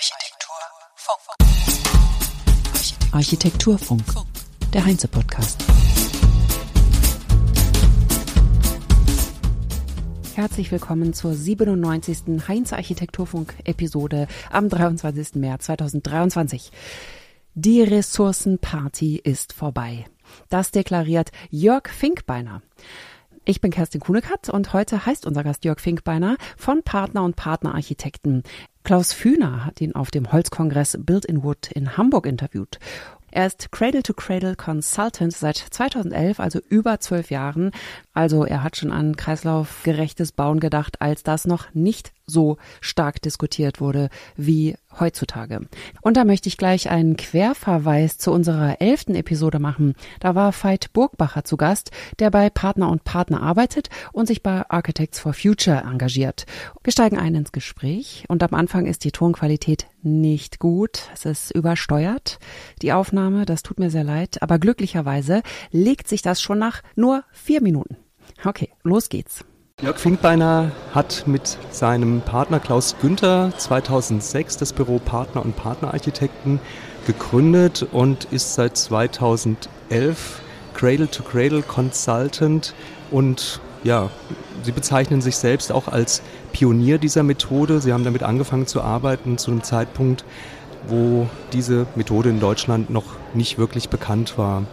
Architekturfunk. Architekturfunk, der Heinze-Podcast. Herzlich willkommen zur 97. Heinz Architekturfunk-Episode am 23. März 2023. Die Ressourcenparty ist vorbei. Das deklariert Jörg Finkbeiner. Ich bin Kerstin Kuhnekatz und heute heißt unser Gast Jörg Finkbeiner von Partner und Partnerarchitekten. Klaus Fühner hat ihn auf dem Holzkongress Build in Wood in Hamburg interviewt er ist Cradle to Cradle Consultant seit 2011, also über zwölf Jahren. Also er hat schon an kreislaufgerechtes Bauen gedacht, als das noch nicht so stark diskutiert wurde wie heutzutage. Und da möchte ich gleich einen Querverweis zu unserer elften Episode machen. Da war Veit Burgbacher zu Gast, der bei Partner und Partner arbeitet und sich bei Architects for Future engagiert. Wir steigen ein ins Gespräch und am Anfang ist die Tonqualität nicht gut. Es ist übersteuert, die Aufnahme. Das tut mir sehr leid. Aber glücklicherweise legt sich das schon nach nur vier Minuten. Okay, los geht's. Jörg Finkbeiner hat mit seinem Partner Klaus Günther 2006 das Büro Partner und Partnerarchitekten gegründet und ist seit 2011 Cradle to Cradle Consultant und ja, sie bezeichnen sich selbst auch als Pionier dieser Methode. Sie haben damit angefangen zu arbeiten zu einem Zeitpunkt, wo diese Methode in Deutschland noch nicht wirklich bekannt war.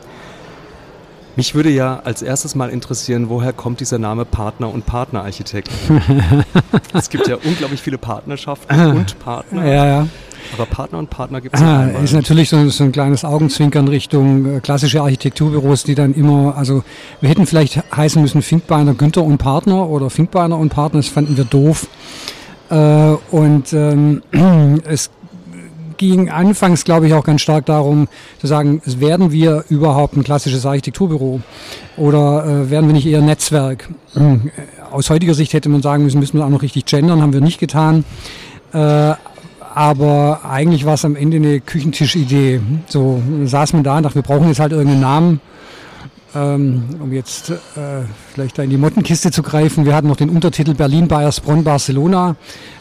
Mich würde ja als erstes mal interessieren, woher kommt dieser Name Partner und Partnerarchitekt? es gibt ja unglaublich viele Partnerschaften und Partner. Ja, ja. Aber Partner und Partner gibt es ja ah, Ist natürlich so, so, ein kleines Augenzwinkern Richtung äh, klassische Architekturbüros, die dann immer, also wir hätten vielleicht heißen müssen Finkbeiner, Günther und Partner oder Finkbeiner und Partner, das fanden wir doof. Äh, und ähm, es ging anfangs, glaube ich, auch ganz stark darum zu sagen, werden wir überhaupt ein klassisches Architekturbüro oder äh, werden wir nicht eher Netzwerk? Äh, aus heutiger Sicht hätte man sagen müssen, müssen wir auch noch richtig gendern, haben wir nicht getan. Äh, aber eigentlich war es am Ende eine Küchentischidee. So saß man da und dachte, wir brauchen jetzt halt irgendeinen Namen, um jetzt äh, vielleicht da in die Mottenkiste zu greifen. Wir hatten noch den Untertitel Berlin, Bayersbronn, Barcelona.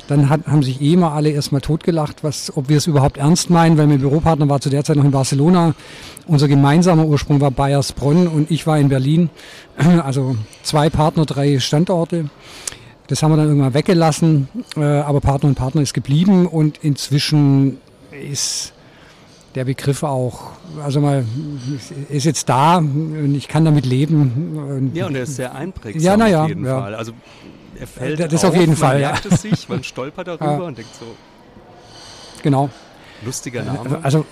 Dann hat, haben sich eh immer alle erstmal totgelacht, was, ob wir es überhaupt ernst meinen, weil mein Büropartner war zu der Zeit noch in Barcelona. Unser gemeinsamer Ursprung war Bayersbronn und ich war in Berlin. Also zwei Partner, drei Standorte. Das haben wir dann irgendwann weggelassen, äh, aber Partner und Partner ist geblieben und inzwischen ist der Begriff auch, also mal, ist jetzt da und ich kann damit leben. Ja, und er ist sehr einprägsam ja, na ja, auf jeden ja. Fall. Also er fällt Das auf, auf jeden man Fall, merkt ja. es sich, man stolpert darüber ja. und denkt so, genau. lustiger Name. Also,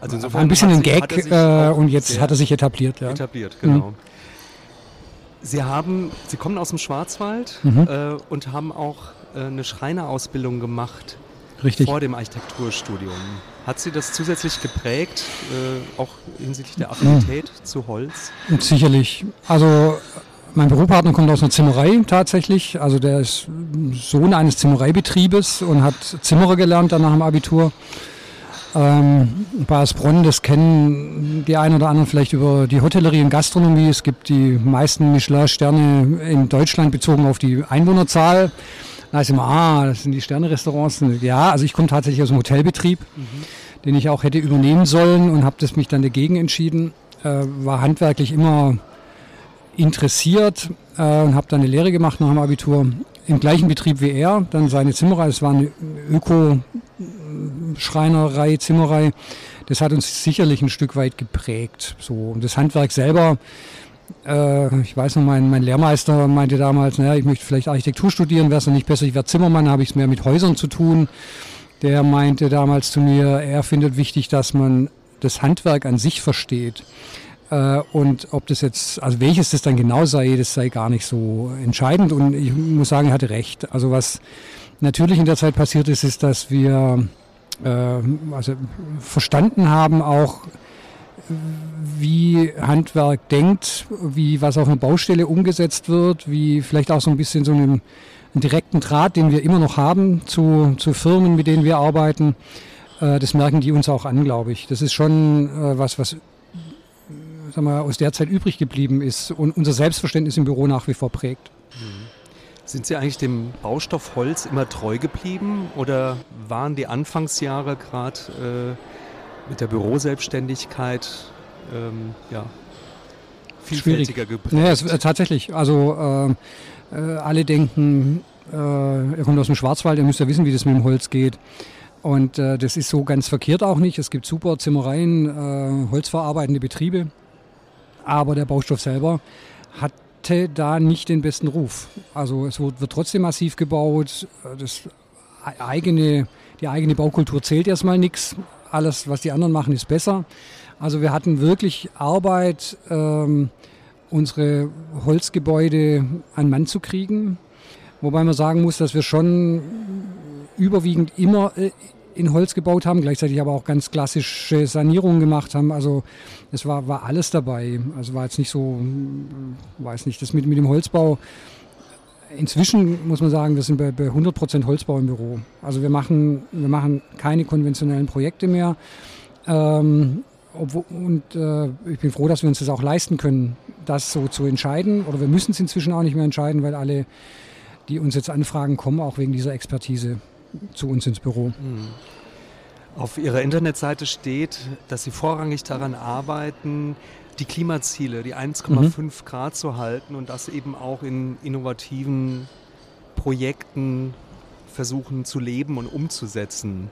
also insofern ein bisschen ein Gag äh, und jetzt hat er sich etabliert. Ja. Etabliert, genau. Mhm. Sie haben, Sie kommen aus dem Schwarzwald Mhm. äh, und haben auch äh, eine Schreinerausbildung gemacht Richtig. vor dem Architekturstudium. Hat Sie das zusätzlich geprägt, äh, auch hinsichtlich der Affinität zu Holz? Sicherlich. Also mein Büropartner kommt aus einer Zimmerei tatsächlich. Also der ist Sohn eines Zimmereibetriebes und hat Zimmerer gelernt dann nach dem Abitur. Ähm, Bayersbronn, das kennen die einen oder anderen vielleicht über die Hotellerie und Gastronomie. Es gibt die meisten Michelin-Sterne in Deutschland bezogen auf die Einwohnerzahl. Da ist immer, ah, das sind die Sterne-Restaurants. Ja, also ich komme tatsächlich aus dem Hotelbetrieb, mhm. Den ich auch hätte übernehmen sollen und habe das mich dann dagegen entschieden. Äh, war handwerklich immer interessiert äh, und habe dann eine Lehre gemacht nach dem Abitur im gleichen Betrieb wie er, dann seine Zimmerei, es war eine Öko-Schreinerei, Zimmerei. Das hat uns sicherlich ein Stück weit geprägt. So. Und das Handwerk selber, äh, ich weiß noch, mein, mein Lehrmeister meinte damals, naja, ich möchte vielleicht Architektur studieren, wäre es nicht besser, ich wäre Zimmermann, habe ich es mehr mit Häusern zu tun. Der meinte damals zu mir, er findet wichtig, dass man das Handwerk an sich versteht. Äh, und ob das jetzt, also welches das dann genau sei, das sei gar nicht so entscheidend. Und ich muss sagen, er hatte recht. Also was natürlich in der Zeit passiert ist, ist, dass wir äh, also verstanden haben auch, wie Handwerk denkt, wie was auf einer Baustelle umgesetzt wird, wie vielleicht auch so ein bisschen so einen, einen direkten Draht, den wir immer noch haben zu, zu Firmen, mit denen wir arbeiten. Äh, das merken die uns auch an, glaube ich. Das ist schon äh, was, was sagen wir, aus der Zeit übrig geblieben ist und unser Selbstverständnis im Büro nach wie vor prägt. Sind Sie eigentlich dem Baustoff Holz immer treu geblieben oder waren die Anfangsjahre gerade äh, mit der Büroselbstständigkeit ähm, ja, vielfältiger geprägt? Ja, es, äh, tatsächlich. Also äh, äh alle denken, äh, er kommt aus dem Schwarzwald, er müsste ja wissen, wie das mit dem Holz geht. Und äh, das ist so ganz verkehrt auch nicht. Es gibt super Zimmereien, holzverarbeitende Betriebe. Aber der Baustoff selber hat hatte da nicht den besten Ruf. Also es wird, wird trotzdem massiv gebaut. Das eigene, die eigene Baukultur zählt erstmal nichts. Alles, was die anderen machen, ist besser. Also wir hatten wirklich Arbeit, ähm, unsere Holzgebäude an Mann zu kriegen. Wobei man sagen muss, dass wir schon überwiegend immer äh, in Holz gebaut haben, gleichzeitig aber auch ganz klassische Sanierungen gemacht haben. Also es war, war alles dabei. Also war jetzt nicht so, weiß nicht, das mit, mit dem Holzbau. Inzwischen muss man sagen, wir sind bei, bei 100 Prozent Holzbau im Büro. Also wir machen, wir machen keine konventionellen Projekte mehr. Ähm, obwohl, und äh, ich bin froh, dass wir uns das auch leisten können, das so zu entscheiden. Oder wir müssen es inzwischen auch nicht mehr entscheiden, weil alle, die uns jetzt anfragen, kommen auch wegen dieser Expertise zu uns ins Büro. Mhm. Auf Ihrer Internetseite steht, dass Sie vorrangig daran arbeiten, die Klimaziele, die 1,5 mhm. Grad zu halten und das eben auch in innovativen Projekten versuchen zu leben und umzusetzen.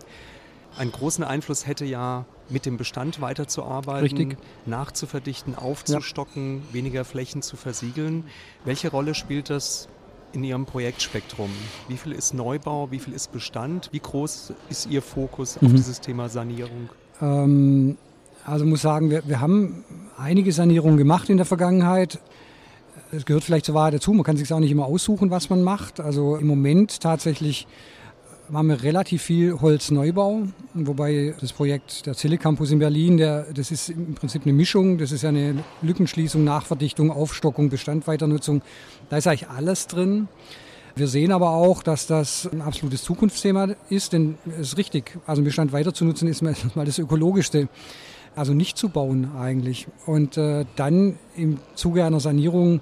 Einen großen Einfluss hätte ja mit dem Bestand weiterzuarbeiten, Richtig. nachzuverdichten, aufzustocken, ja. weniger Flächen zu versiegeln. Welche Rolle spielt das in Ihrem Projektspektrum? Wie viel ist Neubau, wie viel ist Bestand? Wie groß ist Ihr Fokus mhm. auf dieses Thema Sanierung? Ähm, also muss sagen, wir, wir haben einige Sanierungen gemacht in der Vergangenheit. Es gehört vielleicht zur Wahrheit dazu. Man kann sich auch nicht immer aussuchen, was man macht. Also im Moment tatsächlich haben wir relativ viel Holzneubau, wobei das Projekt der Zille Campus in Berlin, der, das ist im Prinzip eine Mischung. Das ist ja eine Lückenschließung, Nachverdichtung, Aufstockung, Bestandweiternutzung. Da ist eigentlich alles drin. Wir sehen aber auch, dass das ein absolutes Zukunftsthema ist, denn es ist richtig, also Bestand weiter zu nutzen ist mal das Ökologischste. Also nicht zu bauen eigentlich. Und äh, dann im Zuge einer Sanierung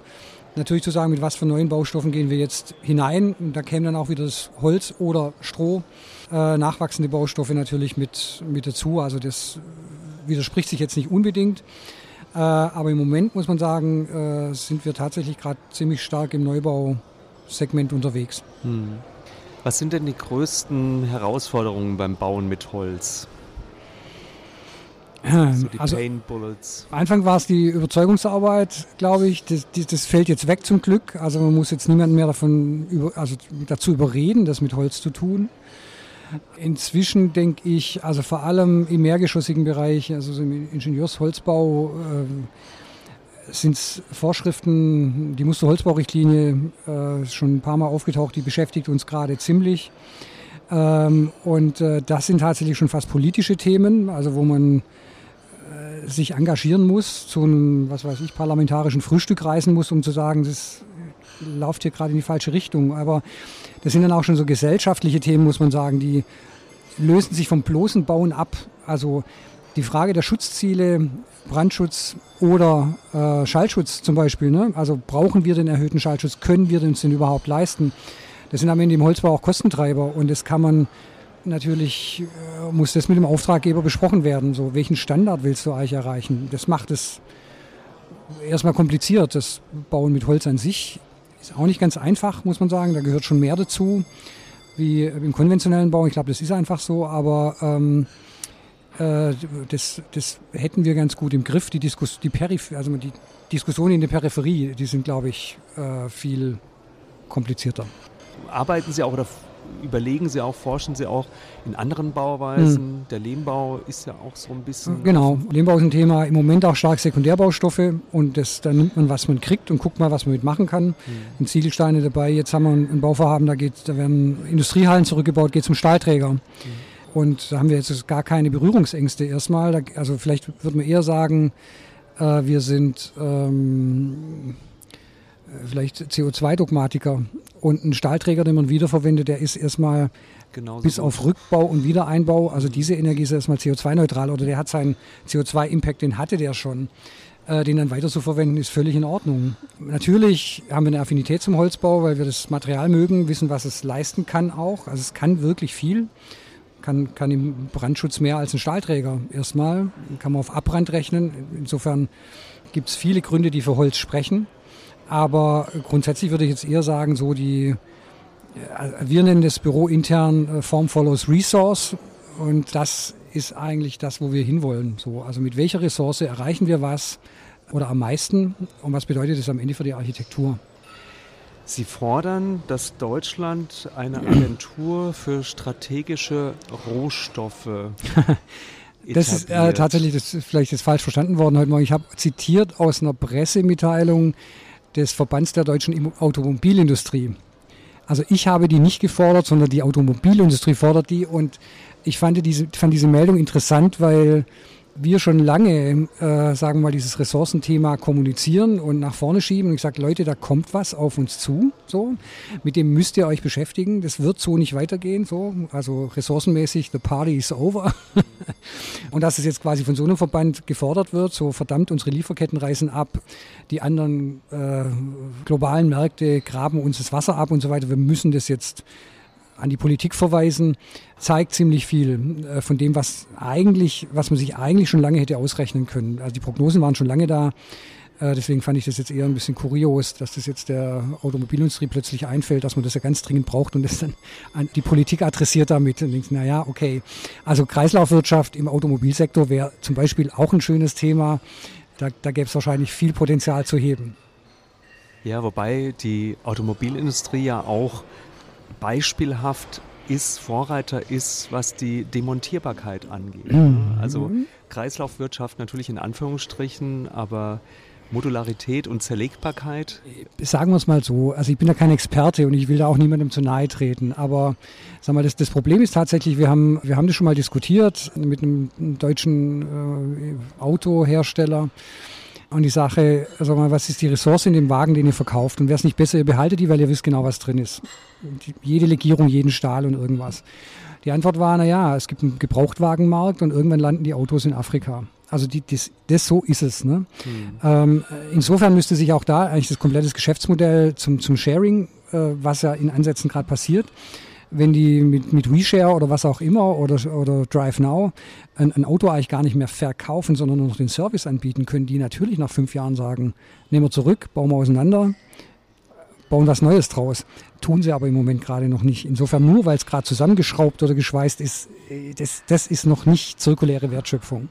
natürlich zu sagen, mit was für neuen Baustoffen gehen wir jetzt hinein. Und da käme dann auch wieder das Holz oder Stroh, äh, nachwachsende Baustoffe natürlich mit, mit dazu. Also das widerspricht sich jetzt nicht unbedingt. Äh, aber im Moment muss man sagen, äh, sind wir tatsächlich gerade ziemlich stark im Neubausegment unterwegs. Hm. Was sind denn die größten Herausforderungen beim Bauen mit Holz? So die also, Pain Bullets. Anfang war es die Überzeugungsarbeit, glaube ich. Das, das, fällt jetzt weg zum Glück. Also man muss jetzt niemanden mehr davon über, also dazu überreden, das mit Holz zu tun. Inzwischen denke ich, also vor allem im mehrgeschossigen Bereich, also im Ingenieursholzbau, äh, sind es Vorschriften, die Musterholzbaurichtlinie äh, schon ein paar Mal aufgetaucht, die beschäftigt uns gerade ziemlich. Ähm, und äh, das sind tatsächlich schon fast politische Themen, also wo man sich engagieren muss, zu einem, was weiß ich, parlamentarischen Frühstück reisen muss, um zu sagen, das läuft hier gerade in die falsche Richtung. Aber das sind dann auch schon so gesellschaftliche Themen, muss man sagen, die lösen sich vom bloßen Bauen ab. Also die Frage der Schutzziele, Brandschutz oder äh, Schallschutz zum Beispiel. Ne? Also brauchen wir den erhöhten Schallschutz? Können wir den denn überhaupt leisten? Das sind am Ende im Holzbau auch Kostentreiber und das kann man natürlich äh, muss das mit dem Auftraggeber besprochen werden. So, welchen Standard willst du eigentlich erreichen? Das macht es erstmal kompliziert. Das Bauen mit Holz an sich ist auch nicht ganz einfach, muss man sagen. Da gehört schon mehr dazu wie im konventionellen Bau. Ich glaube, das ist einfach so, aber ähm, äh, das, das hätten wir ganz gut im Griff. Die, Diskus die, Periph also die Diskussionen in der Peripherie, die sind, glaube ich, äh, viel komplizierter. Arbeiten Sie auch oder überlegen Sie auch, forschen Sie auch in anderen Bauweisen? Hm. Der Lehmbau ist ja auch so ein bisschen. Genau, Lehmbau ist ein Thema, im Moment auch stark Sekundärbaustoffe und das, da nimmt man, was man kriegt und guckt mal, was man mitmachen kann. Hm. Ziegelsteine dabei, jetzt haben wir ein Bauvorhaben, da, geht, da werden Industriehallen zurückgebaut, geht zum Stahlträger. Hm. Und da haben wir jetzt gar keine Berührungsängste erstmal. Da, also vielleicht würde man eher sagen, äh, wir sind ähm, vielleicht CO2-Dogmatiker und ein Stahlträger, den man wiederverwendet, der ist erstmal Genauso bis gut. auf Rückbau und Wiedereinbau, also diese Energie ist erstmal CO2-neutral oder der hat seinen CO2-Impact, den hatte der schon. äh, den dann weiter zu verwenden, ist völlig in Ordnung. Natürlich haben wir eine Affinität zum Holzbau, weil wir das Material mögen, wissen, was es leisten kann auch. Also es kann wirklich viel. Kann, kann im Brandschutz mehr als ein Stahlträger. Erstmal kann man auf Abbrand rechnen. Insofern gibt es viele Gründe, die für Holz sprechen. Aber grundsätzlich würde ich jetzt eher sagen, so die, äh, wir nennen das Büro intern äh, Form follows Resource und das ist eigentlich das, wo wir hinwollen. So, also mit welcher Ressource erreichen wir was oder am meisten und was bedeutet das am Ende für die Architektur? Sie fordern, dass Deutschland eine Agentur für strategische Rohstoffe Das ist äh, tatsächlich, das ist vielleicht jetzt falsch verstanden worden heute Morgen. Ich habe zitiert aus einer Pressemitteilung des Verbands der deutschen Automobilindustrie. Also ich habe die nicht gefordert, sondern die Automobilindustrie fordert die und ich fand diese, fand diese Meldung interessant, weil wir schon lange, äh, sagen wir mal, dieses Ressourcenthema kommunizieren und nach vorne schieben. Und ich sage, Leute, da kommt was auf uns zu. So, mit dem müsst ihr euch beschäftigen. Das wird so nicht weitergehen. So, also ressourcenmäßig, the party is over. und dass es jetzt quasi von so einem Verband gefordert wird, so verdammt, unsere Lieferketten reißen ab, die anderen äh, globalen Märkte graben uns das Wasser ab und so weiter. Wir müssen das jetzt an die Politik verweisen, zeigt ziemlich viel äh, von dem, was eigentlich, was man sich eigentlich schon lange hätte ausrechnen können. Also die Prognosen waren schon lange da. Äh, deswegen fand ich das jetzt eher ein bisschen kurios, dass das jetzt der Automobilindustrie plötzlich einfällt, dass man das ja ganz dringend braucht und das dann an die Politik adressiert damit. Und denkt, naja, okay. Also Kreislaufwirtschaft im Automobilsektor wäre zum Beispiel auch ein schönes Thema. Da, da gäbe es wahrscheinlich viel Potenzial zu heben. Ja, wobei die Automobilindustrie ja auch beispielhaft ist, Vorreiter ist, was die Demontierbarkeit angeht. Mhm. Also Kreislaufwirtschaft natürlich in Anführungsstrichen, aber Modularität und Zerlegbarkeit? Sagen wir es mal so. Also ich bin da kein Experte und ich will da auch niemandem zu nahe treten. Aber sag mal, das, das Problem ist tatsächlich, wir haben, wir haben das schon mal diskutiert mit einem deutschen äh, Autohersteller. Und die Sache, also mal, was ist die Ressource in dem Wagen, den ihr verkauft? Und wäre es nicht besser, ihr behaltet die, weil ihr wisst genau, was drin ist. Die, jede Legierung, jeden Stahl und irgendwas. Die Antwort war, naja, es gibt einen Gebrauchtwagenmarkt und irgendwann landen die Autos in Afrika. Also die, das, das so ist es. Ne? Hm. Ähm, insofern müsste sich auch da eigentlich das komplette Geschäftsmodell zum, zum Sharing, äh, was ja in Ansätzen gerade passiert, wenn die mit, mit WeShare oder was auch immer oder, oder DriveNow ein, ein Auto eigentlich gar nicht mehr verkaufen, sondern nur noch den Service anbieten, können die natürlich nach fünf Jahren sagen, nehmen wir zurück, bauen wir auseinander, bauen was Neues draus. Tun sie aber im Moment gerade noch nicht. Insofern nur, weil es gerade zusammengeschraubt oder geschweißt ist, äh, das, das ist noch nicht zirkuläre Wertschöpfung.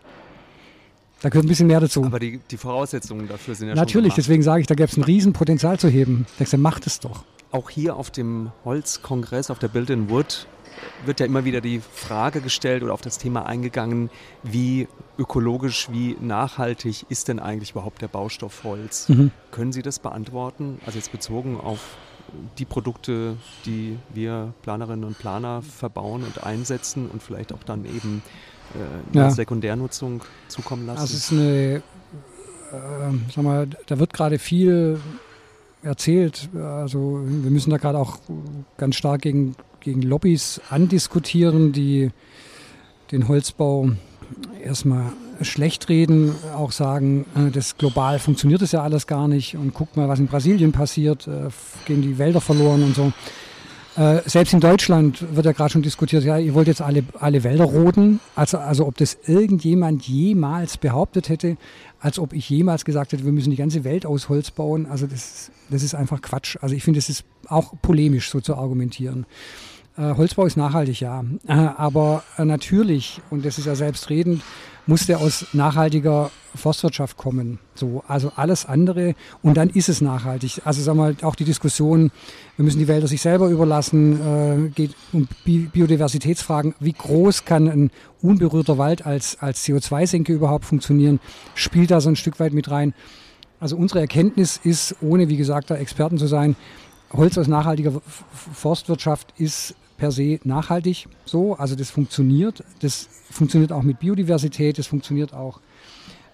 Da gehört ein bisschen mehr dazu. Aber die, die Voraussetzungen dafür sind ja Natürlich, deswegen sage ich, da gäbe es ein Riesenpotenzial zu heben. Da du, macht es doch. Auch hier auf dem Holzkongress, auf der Build in Wood, wird ja immer wieder die Frage gestellt oder auf das Thema eingegangen, wie ökologisch, wie nachhaltig ist denn eigentlich überhaupt der Baustoff Holz? Mhm. Können Sie das beantworten? Also jetzt bezogen auf die Produkte, die wir Planerinnen und Planer verbauen und einsetzen und vielleicht auch dann eben äh, ja. Sekundärnutzung zukommen lassen? Das ist eine, äh, sag mal, da wird gerade viel erzählt. Also wir müssen da gerade auch ganz stark gegen, gegen Lobbys andiskutieren, die den Holzbau erstmal schlecht reden, auch sagen, äh, das global funktioniert das ja alles gar nicht und guck mal, was in Brasilien passiert, äh, gehen die Wälder verloren und so. Äh, selbst in Deutschland wird ja gerade schon diskutiert, ja, ihr wollt jetzt alle, alle Wälder roden. Also, also ob das irgendjemand jemals behauptet hätte, als ob ich jemals gesagt hätte, wir müssen die ganze Welt aus Holz bauen. Also das, das ist einfach Quatsch. Also ich finde, es ist auch polemisch so zu argumentieren. Äh, Holzbau ist nachhaltig, ja. Äh, aber äh, natürlich, und das ist ja selbstredend, muss der aus nachhaltiger Forstwirtschaft kommen. So, also alles andere und dann ist es nachhaltig. Also sagen wir mal, auch die Diskussion, wir müssen die Wälder sich selber überlassen, äh, geht um Bi Biodiversitätsfragen. Wie groß kann ein unberührter Wald als, als CO2-Senke überhaupt funktionieren? Spielt da so ein Stück weit mit rein. Also unsere Erkenntnis ist, ohne wie gesagt da Experten zu sein, Holz aus nachhaltiger Forstwirtschaft ist per se nachhaltig so. Also das funktioniert. Das funktioniert auch mit Biodiversität, das funktioniert auch,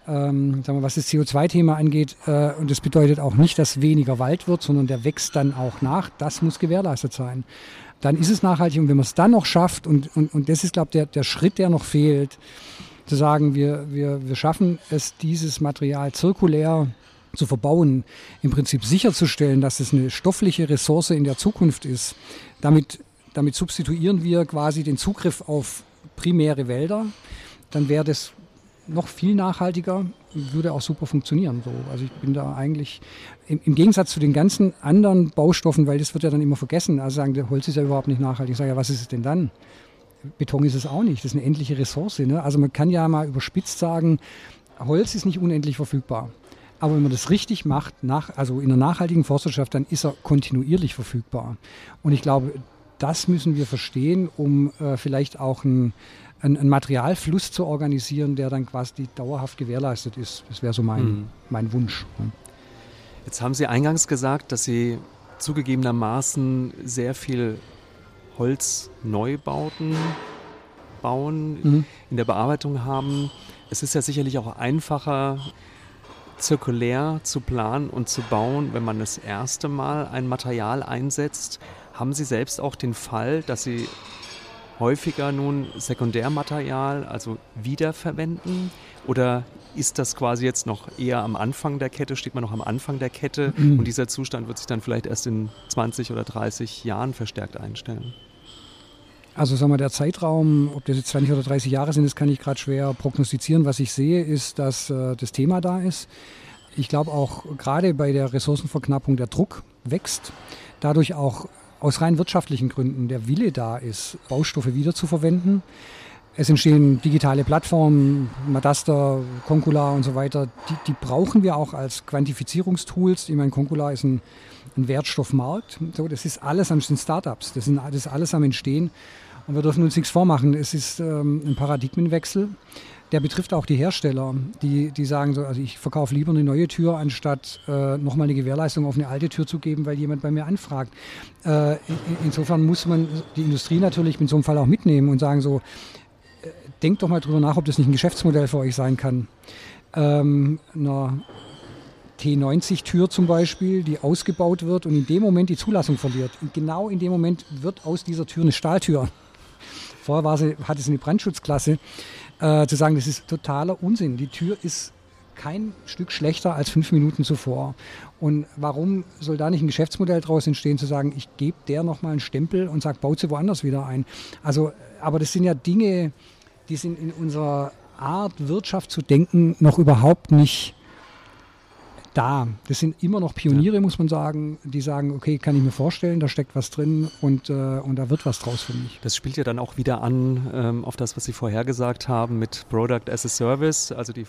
ähm, sagen wir, was das CO2-Thema angeht. Äh, und das bedeutet auch nicht, dass weniger Wald wird, sondern der wächst dann auch nach. Das muss gewährleistet sein. Dann ist es nachhaltig und wenn man es dann noch schafft, und, und, und das ist, glaube ich, der, der Schritt, der noch fehlt, zu sagen, wir, wir, wir schaffen es, dieses Material zirkulär zu verbauen, im Prinzip sicherzustellen, dass es eine stoffliche Ressource in der Zukunft ist. Damit, damit substituieren wir quasi den Zugriff auf primäre Wälder. Dann wäre das noch viel nachhaltiger, würde auch super funktionieren. So. Also ich bin da eigentlich im, im, Gegensatz zu den ganzen anderen Baustoffen, weil das wird ja dann immer vergessen. Also sagen, der Holz ist ja überhaupt nicht nachhaltig. Ich sage ja, was ist es denn dann? Beton ist es auch nicht. Das ist eine endliche Ressource. Ne? Also man kann ja mal überspitzt sagen, Holz ist nicht unendlich verfügbar. Aber wenn man das richtig macht, nach, also in der nachhaltigen Forstwirtschaft, dann ist er kontinuierlich verfügbar. Und ich glaube, das müssen wir verstehen, um äh, vielleicht auch ein, ein, ein, Materialfluss zu organisieren, der dann quasi dauerhaft gewährleistet ist. Das wäre so mein, mhm. mein Wunsch. Jetzt haben Sie eingangs gesagt, dass Sie zugegebenermaßen sehr viel Holzneubauten bauen, mhm. in der Bearbeitung haben. Es ist ja sicherlich auch einfacher, zirkulär zu planen und zu bauen, wenn man das erste Mal ein Material einsetzt. Haben Sie selbst auch den Fall, dass Sie häufiger nun Sekundärmaterial, also wiederverwenden? Oder ist das quasi jetzt noch eher am Anfang der Kette, steht man noch am Anfang der Kette mhm. und dieser Zustand wird sich dann vielleicht erst in 20 oder 30 Jahren verstärkt einstellen? Also sagen wir, der Zeitraum, ob das jetzt 20 oder 30 Jahre sind, das kann ich gerade schwer prognostizieren. Was ich sehe, ist, dass äh, das Thema da ist. Ich glaube auch gerade bei der Ressourcenverknappung der Druck wächst. Dadurch auch aus rein wirtschaftlichen Gründen der Wille da ist, Baustoffe wiederzuverwenden. Es entstehen digitale Plattformen, Madaster, Concula und so weiter. Die, die brauchen wir auch als Quantifizierungstools. Ich meine, Concula ist ein, ein Wertstoffmarkt. So, das ist alles an den Startups. Das, sind, das ist alles am Entstehen. Und wir dürfen uns nichts vormachen. Es ist ähm, ein Paradigmenwechsel. Der betrifft auch die Hersteller, die, die sagen so, also ich verkaufe lieber eine neue Tür, anstatt äh, nochmal eine Gewährleistung auf eine alte Tür zu geben, weil jemand bei mir anfragt. Äh, insofern muss man die Industrie natürlich in so einem Fall auch mitnehmen und sagen so, äh, denkt doch mal drüber nach, ob das nicht ein Geschäftsmodell für euch sein kann. Ähm, einer T90-Tür zum Beispiel, die ausgebaut wird und in dem Moment die Zulassung verliert. Und genau in dem Moment wird aus dieser Tür eine Stahltür. Vorher war sie, hatte sie eine Brandschutzklasse. Äh, zu sagen, das ist totaler Unsinn. Die Tür ist kein Stück schlechter als fünf Minuten zuvor. Und warum soll da nicht ein Geschäftsmodell draus entstehen, zu sagen, ich gebe der nochmal einen Stempel und sage, baut sie woanders wieder ein? Also, aber das sind ja Dinge, die sind in unserer Art, Wirtschaft zu denken, noch überhaupt nicht da. Das sind immer noch Pioniere, ja. muss man sagen, die sagen, okay, kann ich mir vorstellen, da steckt was drin und, äh, und da wird was draus für mich. Das spielt ja dann auch wieder an ähm, auf das, was Sie vorher gesagt haben mit Product as a Service, also die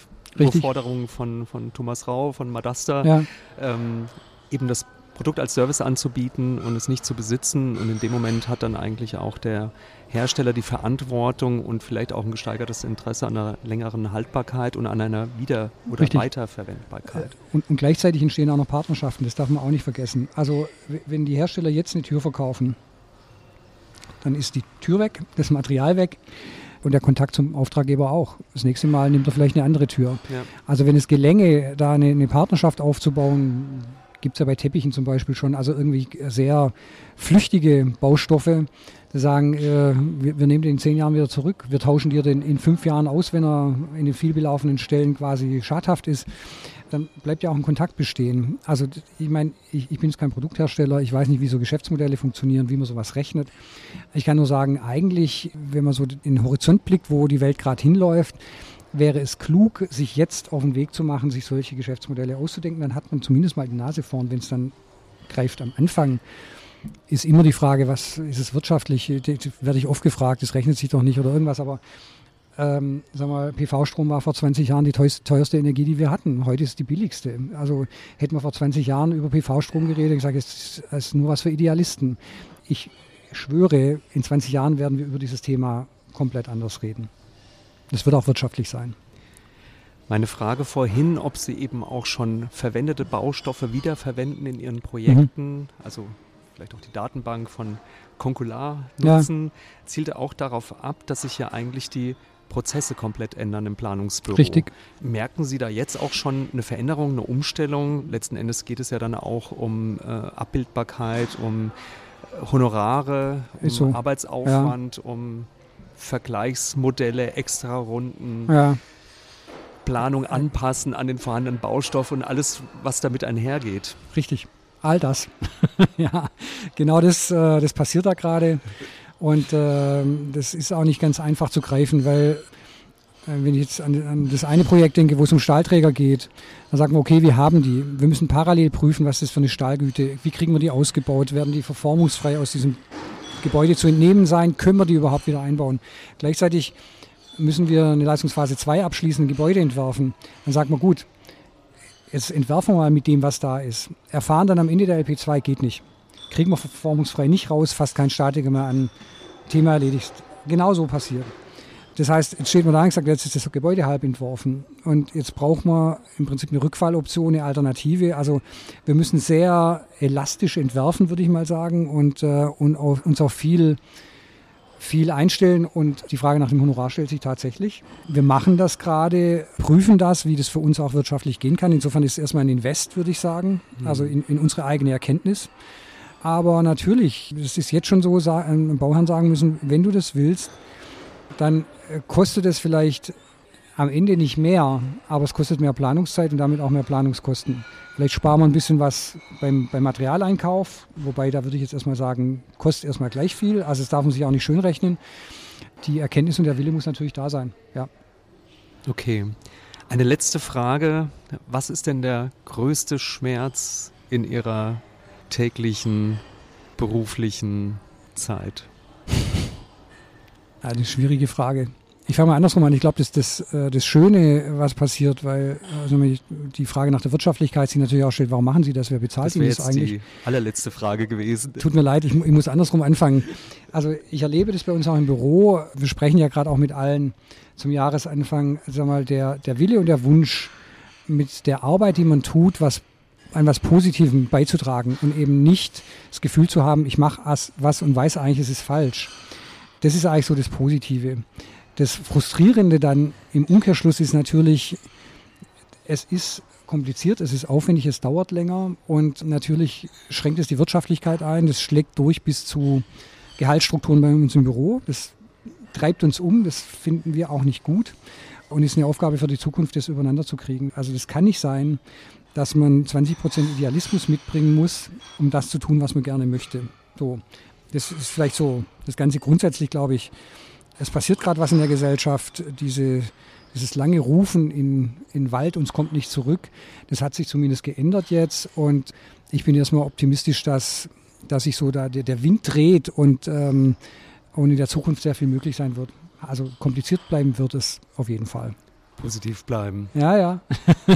Forderung von, von Thomas Rau, von Madasta, ja. ähm, eben das Produkt als Service anzubieten und es nicht zu besitzen. Und in dem Moment hat dann eigentlich auch der Hersteller die Verantwortung und vielleicht auch ein gesteigertes Interesse an einer längeren Haltbarkeit und an einer Wieder- oder Richtig. Weiterverwendbarkeit. Und, und, gleichzeitig entstehen auch noch Partnerschaften, das darf man auch nicht vergessen. Also wenn die Hersteller jetzt eine Tür verkaufen, dann ist die Tür weg, das Material weg und der Kontakt zum Auftraggeber auch. Das nächste Mal nimmt er vielleicht eine andere Tür. Ja. Also wenn es gelänge, da eine, eine Partnerschaft aufzubauen, gibt es ja bei Teppichen zum Beispiel schon, also irgendwie sehr flüchtige Baustoffe, die sagen, äh, wir, wir, nehmen den in zehn Jahren wieder zurück, wir tauschen dir den in fünf Jahren aus, wenn er in den vielbelaufenen Stellen quasi schadhaft ist, dann bleibt ja auch ein Kontakt bestehen. Also ich meine, ich, ich bin jetzt kein Produkthersteller, ich weiß nicht, wie so Geschäftsmodelle funktionieren, wie man sowas rechnet. Ich kann nur sagen, eigentlich, wenn man so in den Horizont blickt, wo die Welt gerade hinläuft, wäre es klug, sich jetzt auf den Weg zu machen, sich solche Geschäftsmodelle auszudenken. Dann hat man zumindest mal die Nase vorn, wenn es dann greift am Anfang. Ist immer die Frage, was ist es wirtschaftlich? Werde ich oft gefragt, das rechnet sich doch nicht oder irgendwas, aber ähm, sag mal, PV-Strom war vor 20 Jahren die teuerste Energie, die wir hatten. Heute ist es die billigste. Also hätten wir vor 20 Jahren über PV-Strom geredet, gesagt, es ist nur was für Idealisten. Ich schwöre, in 20 Jahren werden wir über dieses Thema komplett anders reden. Das wird auch wirtschaftlich sein. Meine Frage vorhin, ob Sie eben auch schon verwendete Baustoffe wiederverwenden in Ihren Projekten, mhm. also vielleicht auch die Datenbank von Concular nutzen, ja. zielte auch darauf ab, dass sich ja eigentlich die Prozesse komplett ändern im Planungsbüro. Richtig. Merken Sie da jetzt auch schon eine Veränderung, eine Umstellung? Letzten Endes geht es ja dann auch um äh, Abbildbarkeit, um Honorare, um so. Arbeitsaufwand, ja. um Vergleichsmodelle, Extrarunden, Ja, Planung anpassen an den vorhandenen Baustoff und alles, was damit einhergeht. richtig. All das. ja, genau das, äh, das passiert da gerade. Und ähm, das ist auch nicht ganz einfach zu greifen, weil äh, wenn ich jetzt an, an das eine Projekt denke, wo es um Stahlträger geht, dann sagen wir, okay, wir haben die. Wir müssen parallel prüfen, was das für eine Stahlgüte, wie kriegen wir die ausgebaut, werden die verformungsfrei aus diesem Gebäude zu entnehmen sein, können wir die überhaupt wieder einbauen. Gleichzeitig müssen wir eine Leistungsphase 2 abschließen, Gebäude entwerfen. Dann sagt man, gut, jetzt entwerfen wir mal mit dem, was da ist. Erfahren dann am Ende der LP2 geht nicht. Kriegen wir verformungsfrei nicht raus, fast kein Statiker mehr an. Thema erledigt. Genau so passiert. Das heißt, jetzt steht man da und sagt, jetzt ist das Gebäude halb entworfen. Und jetzt braucht man im Prinzip eine Rückfalloption, eine Alternative. Also wir müssen sehr elastisch entwerfen, würde ich mal sagen, und, äh, und auf, uns auf viel, viel einstellen. Und die Frage nach dem Honorar stellt sich tatsächlich. Wir machen das gerade, prüfen das, wie das für uns auch wirtschaftlich gehen kann. Insofern ist es erstmal ein Invest, würde ich sagen, also in, in unsere eigene Erkenntnis. Aber natürlich, es ist jetzt schon so, sa- einem Bauherrn sagen müssen, wenn du das willst, dann äh, kostet es vielleicht am Ende nicht mehr, aber es kostet mehr Planungszeit und damit auch mehr Planungskosten. Vielleicht sparen wir ein bisschen was beim, beim Materialeinkauf, wobei da würde ich jetzt erstmal sagen, kostet erstmal gleich viel. Also es darf man sich auch nicht schön rechnen. Die Erkenntnis und der Wille muss natürlich da sein. Ja. Okay. Eine letzte Frage. Was ist denn der größte Schmerz in Ihrer täglichen beruflichen Zeit? Eine schwierige Frage. Ich fange mal andersrum an. Ich glaube, das das, äh, das Schöne, was passiert, weil also die Frage nach der Wirtschaftlichkeit sich natürlich auch stellt, warum machen Sie das? Wer bezahlt Das Ihnen das jetzt eigentlich? die allerletzte Frage gewesen. Tut mir leid, ich, ich muss andersrum anfangen. Also ich erlebe das bei uns auch im Büro. Wir sprechen ja gerade auch mit allen zum Jahresanfang, sag mal, der, der Wille und der Wunsch, mit der Arbeit, die man tut, was an was Positivem beizutragen und eben nicht das Gefühl zu haben, ich mache was und weiß eigentlich, es ist falsch. Das ist eigentlich so das Positive. Das Frustrierende dann im Umkehrschluss ist natürlich, es ist kompliziert, es ist aufwendig, es dauert länger und natürlich schränkt es die Wirtschaftlichkeit ein. Das schlägt durch bis zu Gehaltsstrukturen bei uns im Büro. Das treibt uns um, das finden wir auch nicht gut und ist eine Aufgabe für die Zukunft, das übereinander zu kriegen. Also das kann nicht sein, dass man 20 Prozent Idealismus mitbringen muss, um das zu tun, was man gerne möchte. So, das ist vielleicht so das Ganze grundsätzlich, glaube ich. Es passiert gerade was in der Gesellschaft. Diese, dieses lange Rufen in, in Wald, uns kommt nicht zurück, das hat sich zumindest geändert jetzt. Und ich bin erstmal optimistisch, dass, dass sich so da der, der Wind dreht und, ähm, und in der Zukunft sehr viel möglich sein wird. Also kompliziert bleiben wird es auf jeden Fall. Positiv bleiben. Ja, ja,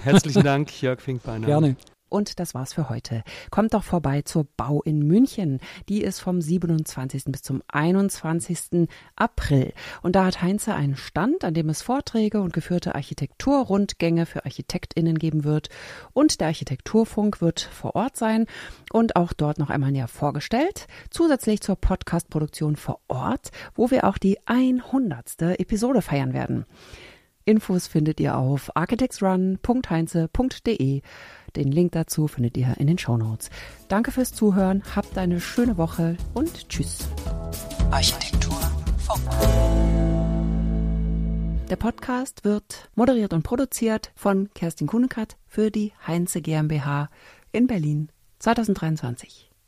Herzlichen Dank, Jörg Finkbeiner. gerne. Und das war's für heute. Kommt doch vorbei zur Bau in München. Die ist vom 27. bis zum 21. April. Und da hat Heinze einen Stand, an dem es Vorträge und geführte Architekturrundgänge für ArchitektInnen geben wird. Und der Architekturfunk wird vor Ort sein und auch dort noch einmal näher vorgestellt. Zusätzlich zur Podcast-Produktion vor Ort, wo wir auch die 100. Episode feiern werden. Infos findet ihr auf architectsrun.heinze.de. Den Link dazu findet ihr in den Shownotes. Danke fürs Zuhören, habt eine schöne Woche und tschüss. Architektur Der Podcast wird moderiert und produziert von Kerstin Kuhnekert für die Heinze GmbH in Berlin 2023.